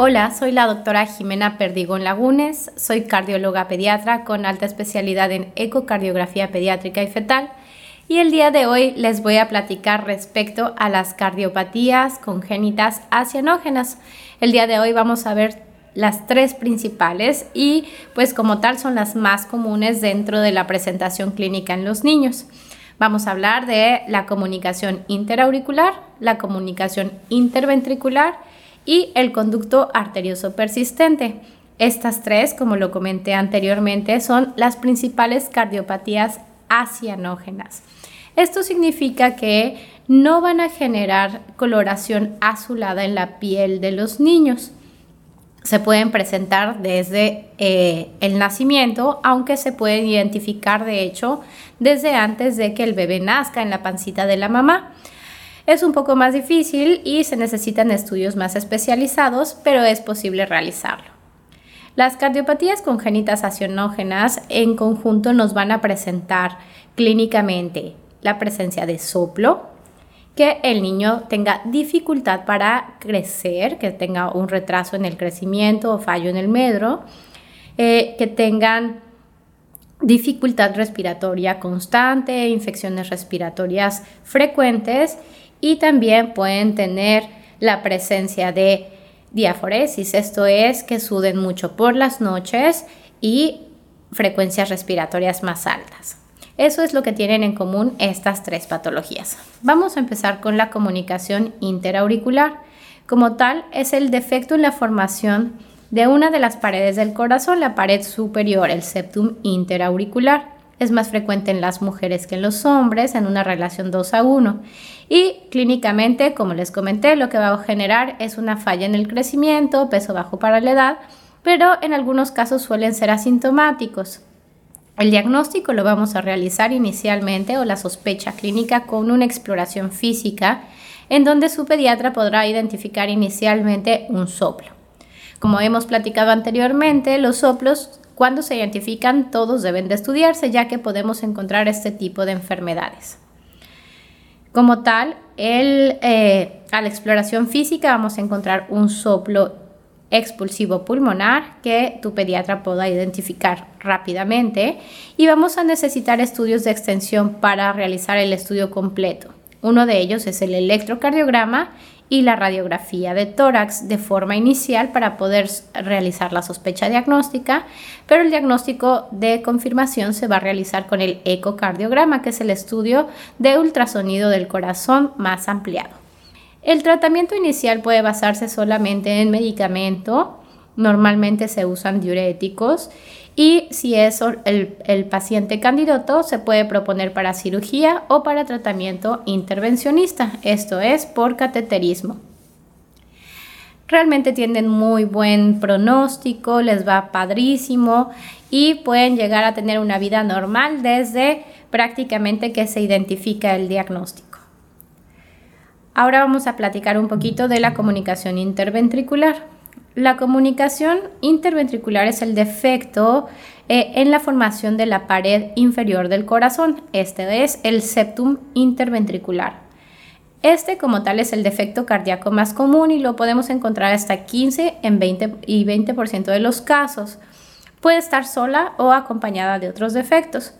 Hola, soy la doctora Jimena Perdigón Lagunes, soy cardióloga pediatra con alta especialidad en ecocardiografía pediátrica y fetal y el día de hoy les voy a platicar respecto a las cardiopatías congénitas acianógenas. El día de hoy vamos a ver las tres principales y pues como tal son las más comunes dentro de la presentación clínica en los niños. Vamos a hablar de la comunicación interauricular, la comunicación interventricular y el conducto arterioso persistente. Estas tres, como lo comenté anteriormente, son las principales cardiopatías acianógenas. Esto significa que no van a generar coloración azulada en la piel de los niños. Se pueden presentar desde eh, el nacimiento, aunque se pueden identificar de hecho desde antes de que el bebé nazca en la pancita de la mamá. Es un poco más difícil y se necesitan estudios más especializados, pero es posible realizarlo. Las cardiopatías congénitas acionógenas en conjunto nos van a presentar clínicamente la presencia de soplo, que el niño tenga dificultad para crecer, que tenga un retraso en el crecimiento o fallo en el medro, eh, que tengan dificultad respiratoria constante, infecciones respiratorias frecuentes y también pueden tener la presencia de diaforesis, esto es que suden mucho por las noches y frecuencias respiratorias más altas. Eso es lo que tienen en común estas tres patologías. Vamos a empezar con la comunicación interauricular. Como tal, es el defecto en la formación de una de las paredes del corazón, la pared superior, el septum interauricular es más frecuente en las mujeres que en los hombres en una relación 2 a 1. Y clínicamente, como les comenté, lo que va a generar es una falla en el crecimiento, peso bajo para la edad, pero en algunos casos suelen ser asintomáticos. El diagnóstico lo vamos a realizar inicialmente o la sospecha clínica con una exploración física en donde su pediatra podrá identificar inicialmente un soplo. Como hemos platicado anteriormente, los soplos cuando se identifican, todos deben de estudiarse, ya que podemos encontrar este tipo de enfermedades. Como tal, eh, a la exploración física vamos a encontrar un soplo expulsivo pulmonar que tu pediatra pueda identificar rápidamente y vamos a necesitar estudios de extensión para realizar el estudio completo. Uno de ellos es el electrocardiograma y la radiografía de tórax de forma inicial para poder realizar la sospecha diagnóstica, pero el diagnóstico de confirmación se va a realizar con el ecocardiograma, que es el estudio de ultrasonido del corazón más ampliado. El tratamiento inicial puede basarse solamente en medicamento, normalmente se usan diuréticos y si es el, el, paciente candidato se puede proponer para cirugía o para tratamiento intervencionista, esto es por cateterismo. Realmente tienen muy buen pronóstico, les va padrísimo y pueden llegar a tener una vida normal desde prácticamente que se identifica el diagnóstico. Ahora vamos a platicar un poquito de la comunicación interventricular. La comunicación interventricular es el defecto eh, en la formación de la pared inferior del corazón. Este es el septum interventricular. Este como tal es el defecto cardíaco más común y lo podemos encontrar hasta 15 en 20 y 20% de los casos. Puede estar sola o acompañada de otros defectos.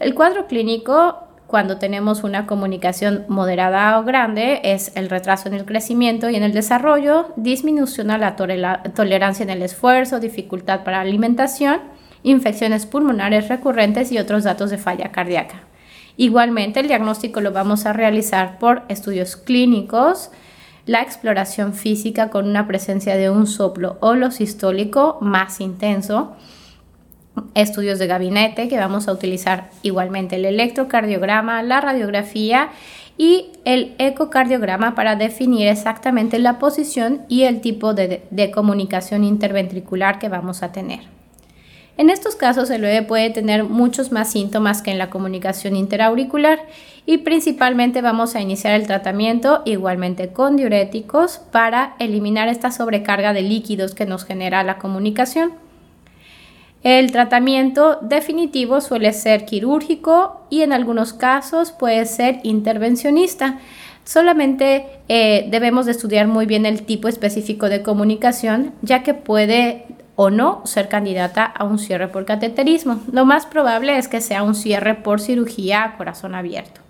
El cuadro clínico cuando tenemos una comunicación moderada o grande es el retraso en el crecimiento y en el desarrollo, disminución a la tolerancia en el esfuerzo, dificultad para la alimentación, infecciones pulmonares recurrentes y otros datos de falla cardíaca. Igualmente, el diagnóstico lo vamos a realizar por estudios clínicos, la exploración física con una presencia de un soplo holosistólico más intenso, estudios de gabinete que vamos a utilizar igualmente el electrocardiograma, la radiografía y el ecocardiograma para definir exactamente la posición y el tipo de, comunicación interventricular que vamos a tener. En estos casos el bebé puede tener muchos más síntomas que en la comunicación interauricular y principalmente vamos a iniciar el tratamiento igualmente con diuréticos para eliminar esta sobrecarga de líquidos que nos genera la comunicación. El tratamiento definitivo suele ser quirúrgico y en algunos casos puede ser intervencionista. Solamente eh, debemos de estudiar muy bien el tipo específico de comunicación, ya que puede o no ser candidata a un cierre por cateterismo. Lo más probable es que sea un cierre por cirugía a corazón abierto.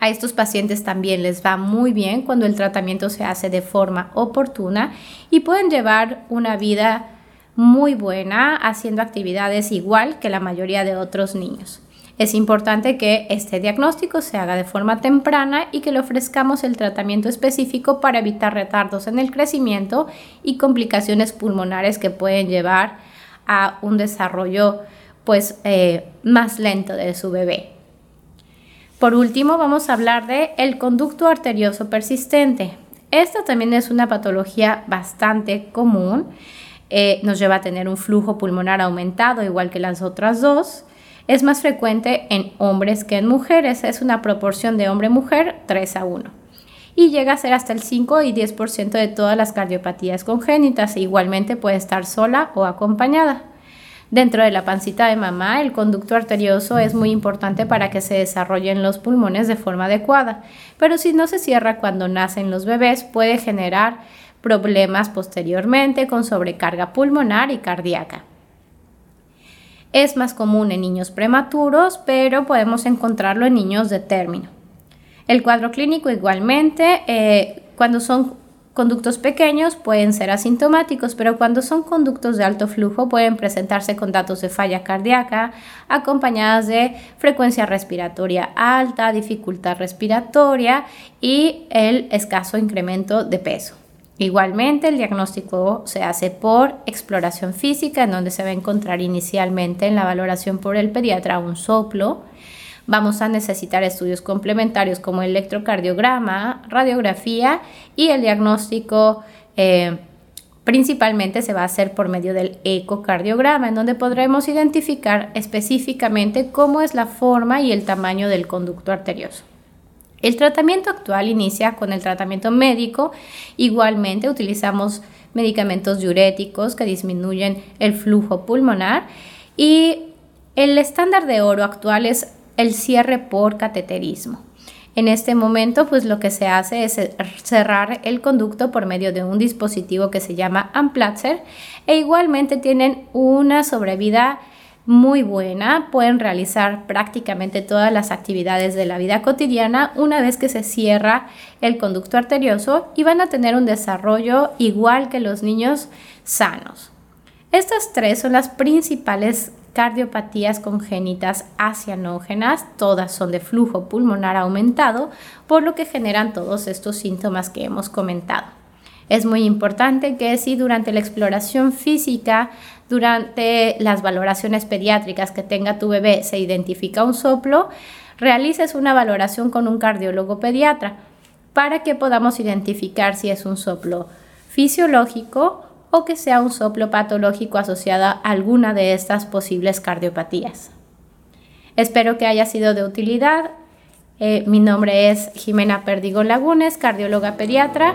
A estos pacientes también les va muy bien cuando el tratamiento se hace de forma oportuna y pueden llevar una vida muy buena haciendo actividades igual que la mayoría de otros niños. Es importante que este diagnóstico se haga de forma temprana y que le ofrezcamos el tratamiento específico para evitar retardos en el crecimiento y complicaciones pulmonares que pueden llevar a un desarrollo pues eh, más lento de su bebé. Por último, vamos a hablar de el conducto arterioso persistente. Esta también es una patología bastante común. Eh, nos lleva a tener un flujo pulmonar aumentado, igual que las otras dos. Es más frecuente en hombres que en mujeres, es una proporción de hombre-mujer 3 a 1. Y llega a ser hasta el 5 y 10% de todas las cardiopatías congénitas, e igualmente puede estar sola o acompañada. Dentro de la pancita de mamá, el conducto arterioso es muy importante para que se desarrollen los pulmones de forma adecuada, pero si no se cierra cuando nacen los bebés, puede generar problemas posteriormente con sobrecarga pulmonar y cardíaca. Es más común en niños prematuros, pero podemos encontrarlo en niños de término. El cuadro clínico igualmente, eh, cuando son conductos pequeños pueden ser asintomáticos, pero cuando son conductos de alto flujo pueden presentarse con datos de falla cardíaca acompañadas de frecuencia respiratoria alta, dificultad respiratoria y el escaso incremento de peso. Igualmente, el diagnóstico se hace por exploración física, en donde se va a encontrar inicialmente en la valoración por el pediatra un soplo. Vamos a necesitar estudios complementarios como electrocardiograma, radiografía y el diagnóstico eh, principalmente se va a hacer por medio del ecocardiograma, en donde podremos identificar específicamente cómo es la forma y el tamaño del conducto arterioso. El tratamiento actual inicia con el tratamiento médico. Igualmente utilizamos medicamentos diuréticos que disminuyen el flujo pulmonar y el estándar de oro actual es el cierre por cateterismo. En este momento, pues lo que se hace es cerrar el conducto por medio de un dispositivo que se llama Amplatzer e igualmente tienen una sobrevida muy buena, pueden realizar prácticamente todas las actividades de la vida cotidiana una vez que se cierra el conducto arterioso y van a tener un desarrollo igual que los niños sanos. Estas tres son las principales cardiopatías congénitas asianógenas, todas son de flujo pulmonar aumentado, por lo que generan todos estos síntomas que hemos comentado. Es muy importante que si durante la exploración física, durante las valoraciones pediátricas que tenga tu bebé, se identifica un soplo, realices una valoración con un cardiólogo pediatra para que podamos identificar si es un soplo fisiológico o que sea un soplo patológico asociado a alguna de estas posibles cardiopatías. Espero que haya sido de utilidad. Eh, mi nombre es Jimena Perdigón Lagunes, cardióloga pediatra.